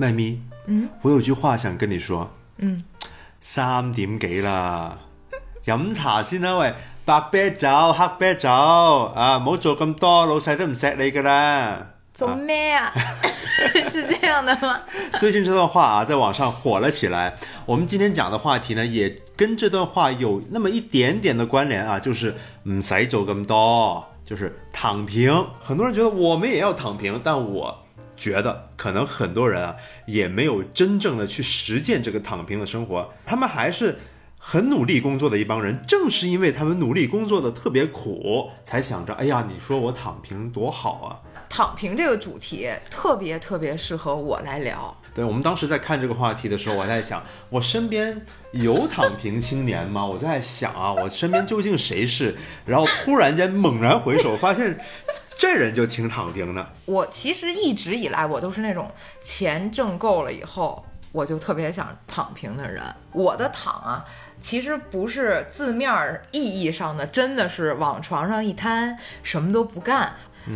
麦咪，嗯，我有句话想跟你说，嗯，三点几啦，飲茶先啦，喂，白啤酒、黑啤酒啊，唔好做咁多，老細都唔錫你噶啦。做咩啊？是这样的吗？最近这段话啊，在网上火了起来。我们今天讲的话题呢，也跟这段话有那么一点点的关联啊，就是唔使做咁多，就是躺平。很多人觉得我们也要躺平，但我觉得可能很多人啊，也没有真正的去实践这个躺平的生活，他们还是。很努力工作的一帮人，正是因为他们努力工作的特别苦，才想着，哎呀，你说我躺平多好啊！躺平这个主题特别特别适合我来聊。对我们当时在看这个话题的时候，我在想，我身边有躺平青年吗？我在想啊，我身边究竟谁是？然后突然间猛然回首，发现这人就挺躺平的。我其实一直以来我都是那种钱挣够了以后，我就特别想躺平的人。我的躺啊。其实不是字面意义上的，真的是往床上一瘫，什么都不干。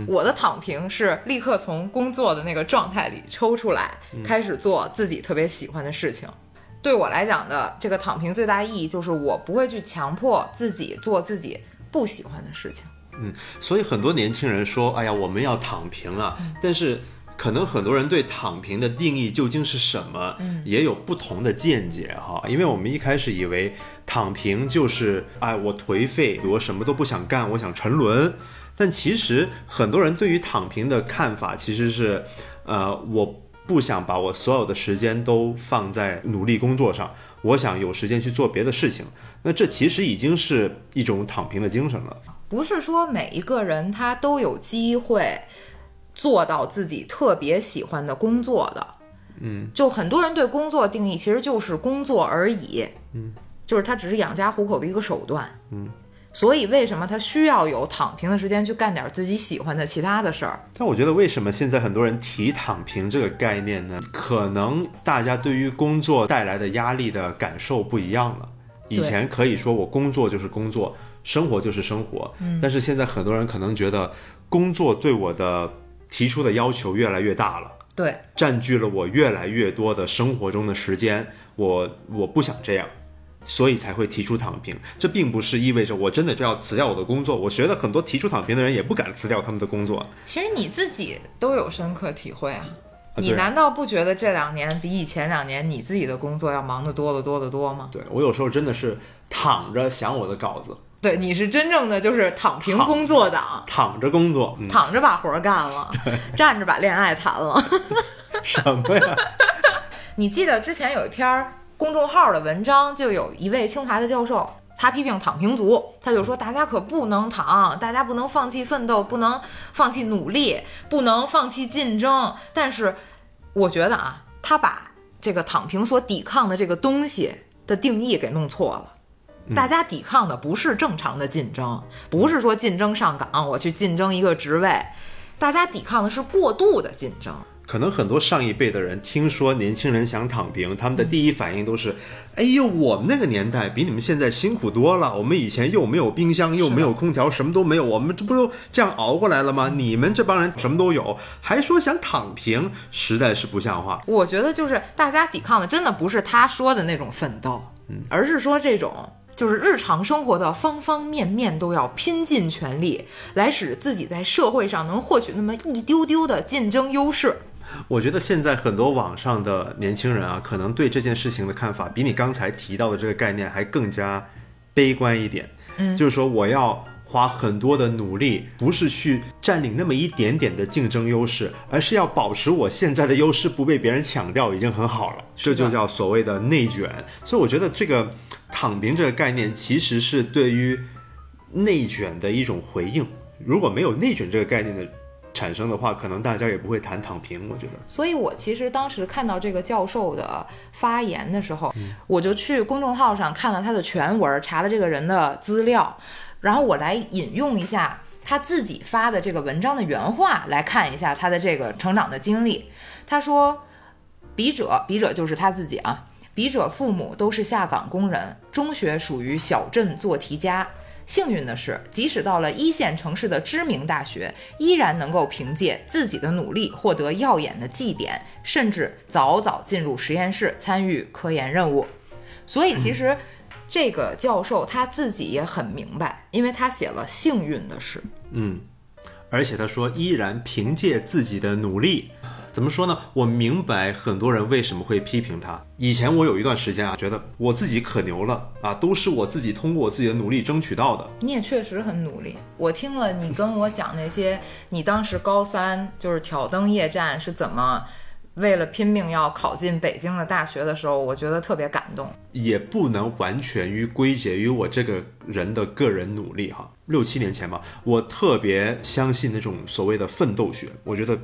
我的躺平是立刻从工作的那个状态里抽出来，开始做自己特别喜欢的事情。对我来讲的这个躺平最大意义就是我不会去强迫自己做自己不喜欢的事情。嗯，所以很多年轻人说：“哎呀，我们要躺平啊！”但是。可能很多人对躺平的定义究竟是什么，也有不同的见解哈。因为我们一开始以为躺平就是哎，我颓废，我什么都不想干，我想沉沦。但其实很多人对于躺平的看法其实是，呃，我不想把我所有的时间都放在努力工作上，我想有时间去做别的事情。那这其实已经是一种躺平的精神了。不是说每一个人他都有机会。做到自己特别喜欢的工作的，嗯，就很多人对工作定义其实就是工作而已，嗯，就是他只是养家糊口的一个手段，嗯，所以为什么他需要有躺平的时间去干点自己喜欢的其他的事儿？但我觉得为什么现在很多人提躺平这个概念呢？可能大家对于工作带来的压力的感受不一样了。以前可以说我工作就是工作，生活就是生活，嗯，但是现在很多人可能觉得工作对我的提出的要求越来越大了，对，占据了我越来越多的生活中的时间，我我不想这样，所以才会提出躺平。这并不是意味着我真的就要辞掉我的工作。我觉得很多提出躺平的人也不敢辞掉他们的工作。其实你自己都有深刻体会啊，你难道不觉得这两年比以前两年你自己的工作要忙得多得多得多吗？对我有时候真的是躺着想我的稿子，对，你是真正的就是躺平工作党。躺着工作，嗯，躺着把活儿干了，站着把恋爱谈了。什么呀？你记得之前有一篇公众号的文章，就有一位清华的教授，他批评躺平族，他就说大家可不能躺，大家不能放弃奋斗，不能放弃努力，不能放弃竞争。但是我觉得啊，他把这个躺平所抵抗的这个东西的定义给弄错了。大家抵抗的不是正常的竞争，不是说竞争上岗，我去竞争一个职位，大家抵抗的是过度的竞争。可能很多上一辈的人听说年轻人想躺平，他们的第一反应都是：哎呦，我们那个年代比你们现在辛苦多了。我们以前又没有冰箱，又没有空调，什么都没有，我们这不都这样熬过来了吗？你们这帮人什么都有，还说想躺平，实在是不像话。我觉得就是大家抵抗的，真的不是他说的那种奋斗，而是说这种就是日常生活的方方面面都要拼尽全力，来使自己在社会上能获取那么一丢丢的竞争优势。我觉得现在很多网上的年轻人啊，可能对这件事情的看法，比你刚才提到的这个概念还更加悲观一点。嗯就是说我要花很多的努力，不是去占领那么一点点的竞争优势，而是要保持我现在的优势不被别人抢掉，已经很好了。这就叫所谓的内卷。所以我觉得这个躺平这个概念，其实是对于内卷的一种回应。如果没有内卷这个概念的产生的话，可能大家也不会谈躺平。我觉得。所以我其实当时看到这个教授的发言的时候，我就去公众号上看了他的全文，查了这个人的资料，然后我来引用一下他自己发的这个文章的原话，来看一下他的这个成长的经历。他说：“笔者，笔者就是他自己啊。笔者父母都是下岗工人，中学属于小镇做题家。”幸运的是，即使到了一线城市的知名大学，依然能够凭借自己的努力获得耀眼的绩点，甚至早早进入实验室参与科研任务。所以，其实这个教授他自己也很明白，因为他写了幸运的事。嗯，而且他说，依然凭借自己的努力。怎么说呢？我明白很多人为什么会批评他。以前我有一段时间啊，觉得我自己可牛了啊，都是我自己通过我自己的努力争取到的。你也确实很努力。我听了你跟我讲那些，你当时高三就是挑灯夜战是怎么为了拼命要考进北京的大学的时候，我觉得特别感动。也不能完全于归结于我这个人的个人努力哈。六七年前吧，我特别相信那种所谓的奋斗学，我觉得。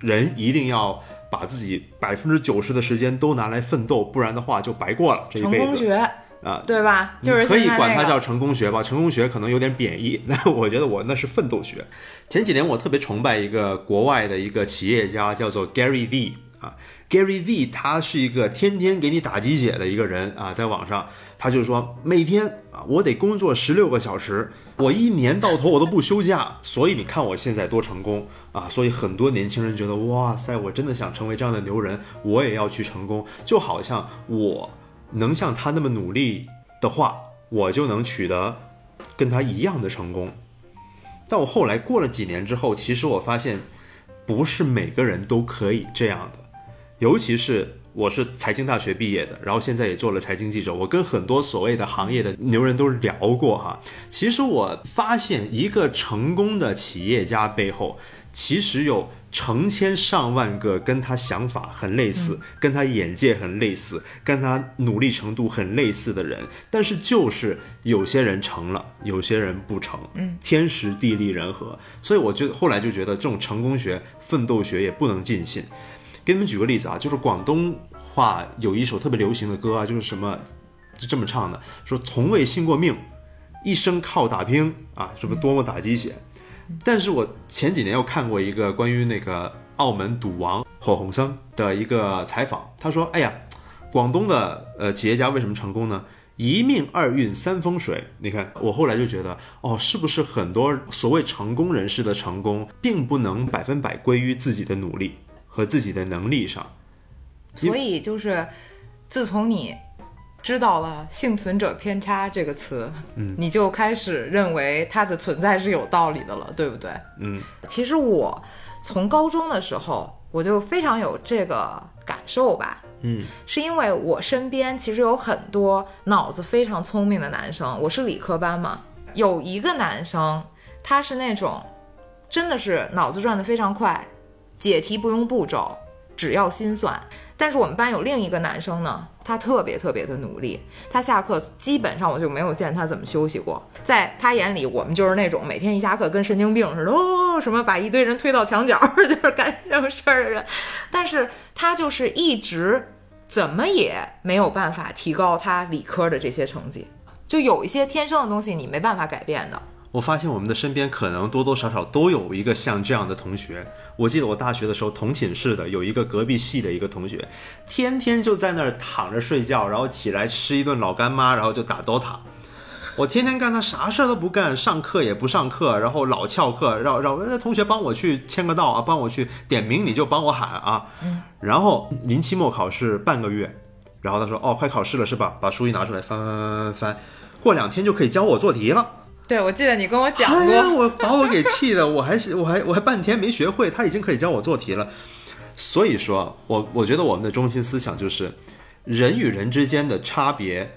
人一定要把自己百分之九十的时间都拿来奋斗，不然的话就白过了这一辈子。成功学啊，对吧？就是可以管它叫成功学吧。成功学可能有点贬义，那我觉得我那是奋斗学。前几年我特别崇拜一个国外的一个企业家，叫做 Gary V 啊。Gary V 他是一个天天给你打鸡血的一个人啊，在网上他就说每天啊我得工作十六个小时，我一年到头我都不休假，所以你看我现在多成功啊！所以很多年轻人觉得哇塞，我真的想成为这样的牛人，我也要去成功，就好像我能像他那么努力的话，我就能取得跟他一样的成功。但我后来过了几年之后，其实我发现不是每个人都可以这样的。尤其是我是财经大学毕业的，然后现在也做了财经记者。我跟很多所谓的行业的牛人都聊过哈。其实我发现，一个成功的企业家背后，其实有成千上万个跟他想法很类似、跟他眼界很类似、跟他努力程度很类似的人。但是就是有些人成了，有些人不成。嗯，天时地利人和。所以我就后来就觉得，这种成功学、奋斗学也不能尽信。给你们举个例子啊，就是广东话有一首特别流行的歌啊，就是什么，就这么唱的，说从未信过命，一生靠打拼啊，什么多么打鸡血。但是我前几年又看过一个关于那个澳门赌王火红僧的一个采访，他说，哎呀，广东的呃企业家为什么成功呢？一命二运三风水。你看，我后来就觉得，哦，是不是很多所谓成功人士的成功，并不能百分百归于自己的努力。和自己的能力上，所以就是，自从你知道了“幸存者偏差”这个词，嗯，你就开始认为它的存在是有道理的了，对不对？嗯，其实我从高中的时候我就非常有这个感受吧，嗯，是因为我身边其实有很多脑子非常聪明的男生，我是理科班嘛，有一个男生他是那种真的是脑子转得非常快。解题不用步骤，只要心算。但是我们班有另一个男生呢，他特别特别的努力。他下课基本上我就没有见他怎么休息过。在他眼里，我们就是那种每天一下课跟神经病似的，哦，什么把一堆人推到墙角，就是干这种事儿的人。但是他就是一直怎么也没有办法提高他理科的这些成绩。就有一些天生的东西，你没办法改变的。我发现我们的身边可能多多少少都有一个像这样的同学。我记得我大学的时候同寝室的有一个隔壁系的一个同学，天天就在那儿躺着睡觉，然后起来吃一顿老干妈，然后就打 DOTA。我天天干他啥事儿都不干，上课也不上课，然后老翘课，让让那同学帮我去签个到啊，帮我去点名，你就帮我喊啊。然后临期末考试半个月，然后他说：“哦，快考试了是吧？把书一拿出来翻翻翻翻翻，过两天就可以教我做题了。”对，我记得你跟我讲过，我把我给气的，我还是我还我还半天没学会，他已经可以教我做题了。所以说，我我觉得我们的中心思想就是，人与人之间的差别，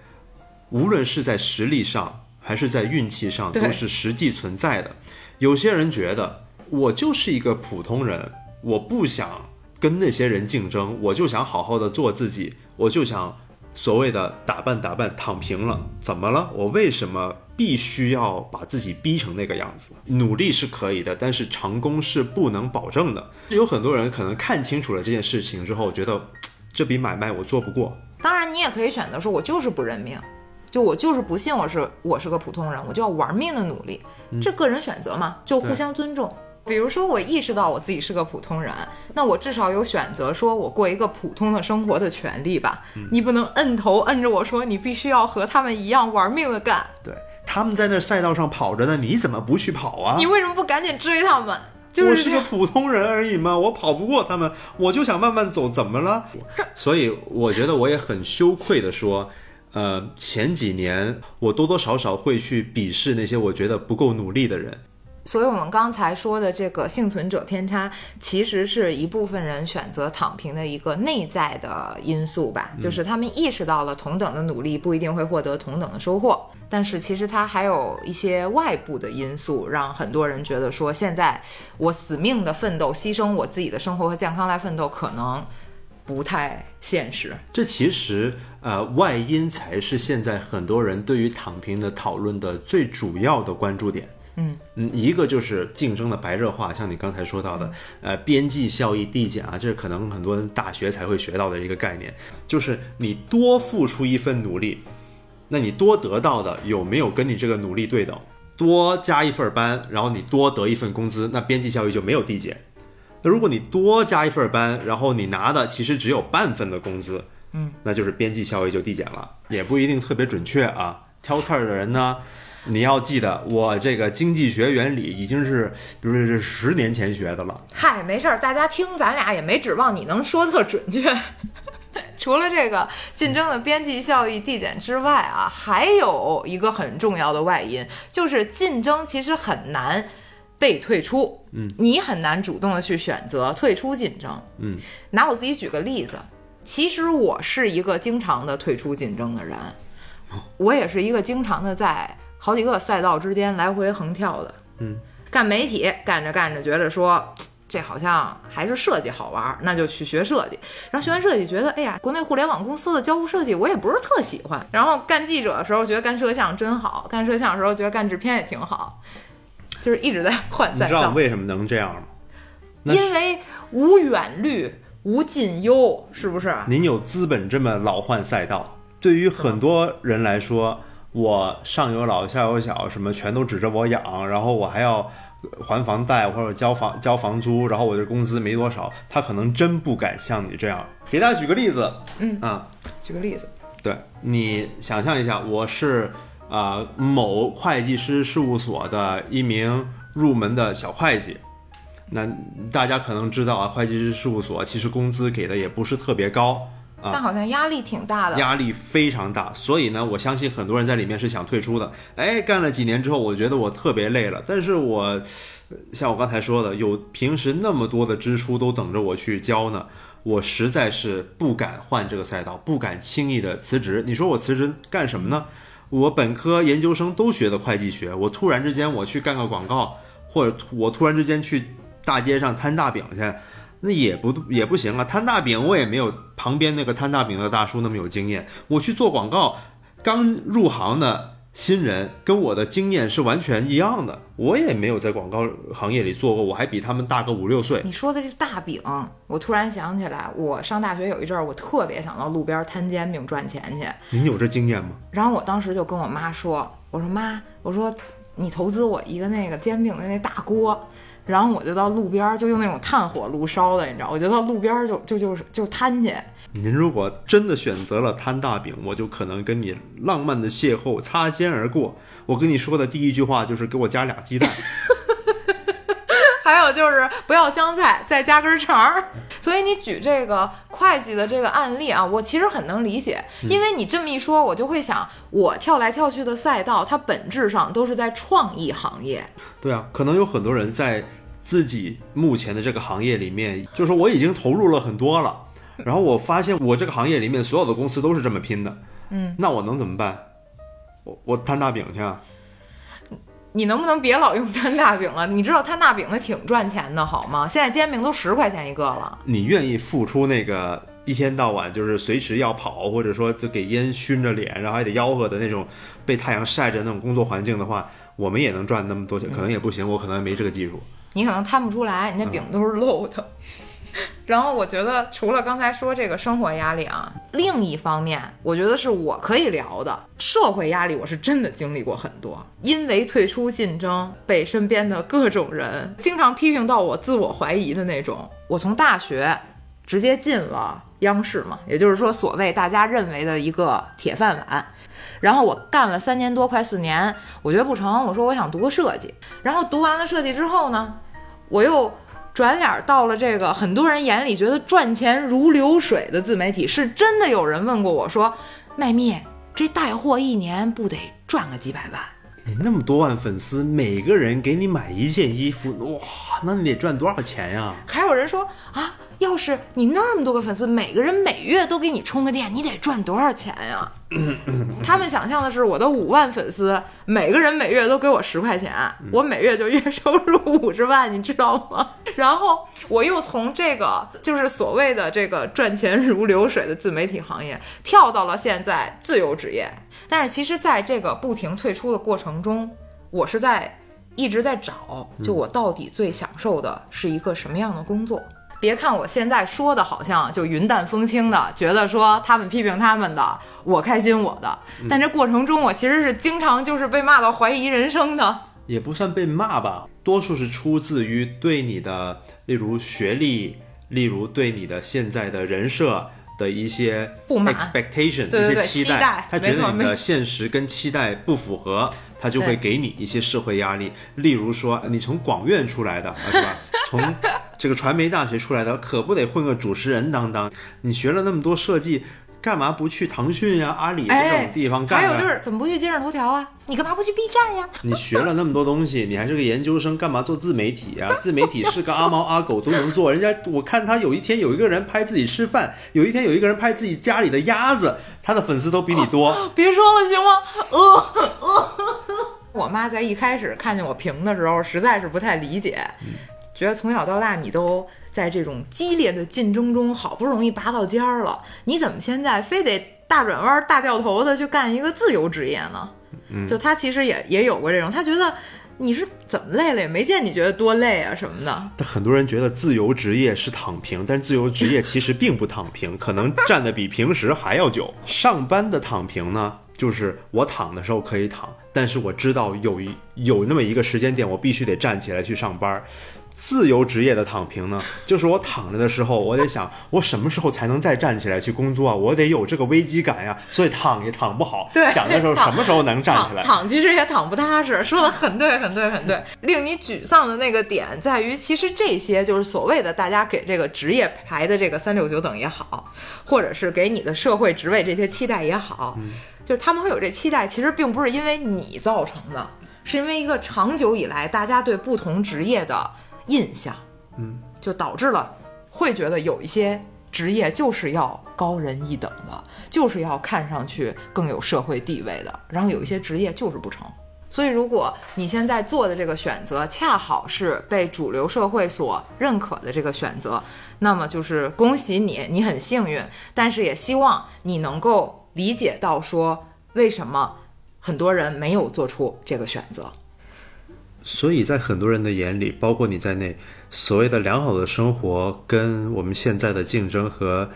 无论是在实力上还是在运气上，都是实际存在的。有些人觉得我就是一个普通人，我不想跟那些人竞争，我就想好好的做自己，我就想所谓的打扮打扮，躺平了，怎么了？我为什么？必须要把自己逼成那个样子，努力是可以的，但是成功是不能保证的。有很多人可能看清楚了这件事情之后，觉得这笔买卖我做不过。当然，你也可以选择说，我就是不认命，就我就是不信我是我是个普通人，我就要玩命的努力，这个人选择嘛，就互相尊重。比如说，我意识到我自己是个普通人，那我至少有选择，说我过一个普通的生活的权利吧。你不能摁头摁着我说，你必须要和他们一样玩命的干。对。他们在那赛道上跑着呢，你怎么不去跑啊？你为什么不赶紧追他们？就我是个是这样普通人而已嘛，我跑不过他们，我就想慢慢走，怎么了？所以我觉得我也很羞愧的说，呃，前几年我多多少少会去鄙视那些我觉得不够努力的人。所以，我们刚才说的这个幸存者偏差，其实是一部分人选择躺平的一个内在的因素吧，就是他们意识到了同等的努力不一定会获得同等的收获，但是其实它还有一些外部的因素，让很多人觉得说，现在我死命的奋斗，牺牲我自己的生活和健康来奋斗，可能不太现实。这其实呃外因才是现在很多人对于躺平的讨论的最主要的关注点。嗯嗯，一个就是竞争的白热化，像你刚才说到的，呃，边际效益递减啊，这是可能很多人大学才会学到的一个概念，就是你多付出一份努力，那你多得到的有没有跟你这个努力对等？多加一份班，然后你多得一份工资，那边际效益就没有递减。那如果你多加一份班，然后你拿的其实只有半份的工资，嗯，那就是边际效益就递减了，也不一定特别准确啊。挑刺儿的人呢，你要记得，我这个经济学原理已经是，比如说是十年前学的了。嗨，没事儿，大家听咱俩也没指望你能说特准确。除了这个竞争的边际效益递减之外啊，还有一个很重要的外因，就是竞争其实很难被退出。嗯，你很难主动的去选择退出竞争。嗯，拿我自己举个例子，其实我是一个经常的退出竞争的人，我也是一个经常的在好几个赛道之间来回横跳的。嗯，干媒体干着干着，觉得说这好像还是设计好玩儿，那就去学设计。然后学完设计，觉得哎呀，国内互联网公司的交互设计我也不是特喜欢。然后干记者的时候，觉得干摄像真好；干摄像的时候，觉得干制片也挺好。就是一直在换赛道你知道，为什么能这样吗？因为无远虑，无近忧，是不是？您有资本这么老换赛道，对于很多人来说，我上有老下有小，什么全都指着我养，然后我还要还房贷或者交房交房租，然后我的工资没多少，他可能真不敢像你这样。给大家举个例子，嗯啊，举个例子，对你想象一下，我是啊、呃某会计师事务所的一名入门的小会计。那大家可能知道啊，会计师事务所其实工资给的也不是特别高啊，但好像压力挺大的。压力非常大，所以呢，我相信很多人在里面是想退出的。哎，干了几年之后，我觉得我特别累了，但是我呃像我刚才说的，有平时那么多的支出都等着我去交呢，我实在是不敢换这个赛道，不敢轻易的辞职。你说我辞职干什么呢？我本科、研究生都学的会计学，我突然之间我去干个广告，或者我突然之间去大街上摊大饼去，那也不也不行啊！摊大饼我也没有旁边那个摊大饼的大叔那么有经验。我去做广告，刚入行的新人跟我的经验是完全一样的，我也没有在广告行业里做过，我还比他们大个五六岁。你说的这大饼，我突然想起来，我上大学有一阵儿，我特别想到路边摊煎饼赚钱去。您有这经验吗？然后我当时就跟我妈说：“我说妈，我说你投资我一个那个煎饼的那大锅。”然后我就到路边儿，就用那种炭火炉烧的，你知道，我就到路边儿就就就是就摊去。您如果真的选择了摊大饼，我就可能跟你浪漫的邂逅擦肩而过。我跟你说的第一句话就是给我加俩鸡蛋。还有就是不要香菜，再加根肠儿。所以你举这个会计的这个案例啊，我其实很能理解，因为你这么一说，我就会想，我跳来跳去的赛道，它本质上都是在创意行业。对啊，可能有很多人在自己目前的这个行业里面，就是我已经投入了很多了，然后我发现我这个行业里面所有的公司都是这么拼的，嗯，那我能怎么办？我我摊大饼去啊！你能不能别老用摊大饼了？你知道摊大饼的挺赚钱的，好吗？现在煎饼都十块钱一个了。你愿意付出那个一天到晚就是随时要跑，或者说就给烟熏着脸，然后还得吆喝的那种被太阳晒着那种工作环境的话，我们也能赚那么多钱，可能也不行，我可能没这个技术。你可能摊不出来，你那饼都是漏的。然后我觉得，除了刚才说这个生活压力啊，另一方面，我觉得是我可以聊的社会压力，我是真的经历过很多。因为退出竞争，被身边的各种人经常批评到我自我怀疑的那种。我从大学直接进了央视嘛，也就是说，所谓大家认为的一个铁饭碗。然后我干了三年多，快四年，我觉得不成，我说我想读个设计。然后读完了设计之后呢，我又转脸到了这个很多人眼里觉得赚钱如流水的自媒体。是真的有人问过我说，麦蜜这带货一年不得赚个几百万？你那么多万粉丝，每个人给你买一件衣服，哇，那你得赚多少钱呀？还有人说啊，要是你那么多个粉丝，每个人每月都给你充个电，你得赚多少钱呀？他们想象的是我的五万粉丝，每个人每月都给我十块钱，我每月就月收入五十万，你知道吗？然后我又从这个就是所谓的这个赚钱如流水的自媒体行业，跳到了现在自由职业。但是其实，在这个不停退出的过程中，我是在一直在找，就我到底最享受的是一个什么样的工作？别看我现在说的好像就云淡风轻的，觉得说他们批评他们的，我开心我的，但这过程中我其实是经常就是被骂到怀疑人生的。也不算被骂吧，多数是出自于对你的，例如学历，例如对你的现在的人设。的一些不满 expectation，一些期待，他觉得你的现实跟期待不符合，他就会给你一些社会压力。例如说，你从广院出来的，是吧？从这个传媒大学出来的，可不得混个主持人当当？你学了那么多设计。干嘛不去腾讯呀、阿里这种地方干？还有就是怎么不去今日头条啊？你干嘛不去 B 站呀？你学了那么多东西，你还是个研究生，干嘛做自媒体呀？自媒体是个阿猫阿狗都能做，人家我看他有一天有一个人拍自己吃饭，有一天有一个人拍自己家里的鸭子，他的粉丝都比你多。别说了行吗？呃呃，我妈在一开始看见我评的时候，实在是不太理解，觉得从小到大你都。在这种激烈的竞争中，好不容易拔到尖儿了，你怎么现在非得大转弯、大掉头的去干一个自由职业呢？就他其实也也有过这种，他觉得你是怎么累了，也没见你觉得多累啊什么的。但很多人觉得自由职业是躺平，但自由职业其实并不躺平，可能站的比平时还要久。上班的躺平呢，就是我躺的时候可以躺，但是我知道有一有那么一个时间点，我必须得站起来去上班。自由职业的躺平呢，就是我躺着的时候，我得想我什么时候才能再站起来去工作啊？我得有这个危机感呀，所以躺也躺不好。对，想的时候什么时候能站起来？躺其实也躺不踏实，说的很对，很对，很对。令你沮丧的那个点在于，其实这些就是所谓的大家给这个职业排的这个三六九等也好，或者是给你的社会职位这些期待也好，就是他们会有这期待，其实并不是因为你造成的，是因为一个长久以来大家对不同职业的。印象，嗯，就导致了会觉得有一些职业就是要高人一等的，就是要看上去更有社会地位的，然后有一些职业就是不成。所以，如果你现在做的这个选择恰好是被主流社会所认可的这个选择，那么就是恭喜你，你很幸运。但是也希望你能够理解到，说为什么很多人没有做出这个选择。所以在很多人的眼里，包括你在内，所谓的良好的生活跟我们现在的竞争和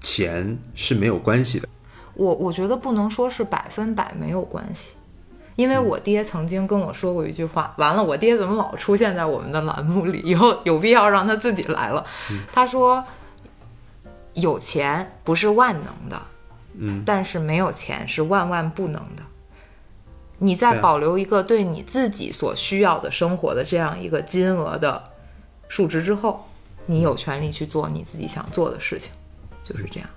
钱是没有关系的。我我觉得不能说是百分百没有关系，因为我爹曾经跟我说过一句话。完了，我爹怎么老出现在我们的栏目里？以后有必要让他自己来了。他说：“有钱不是万能的，嗯，但是没有钱是万万不能的。”你在保留一个对你自己所需要的生活的这样一个金额的数值之后，你有权利去做你自己想做的事情，就是这样。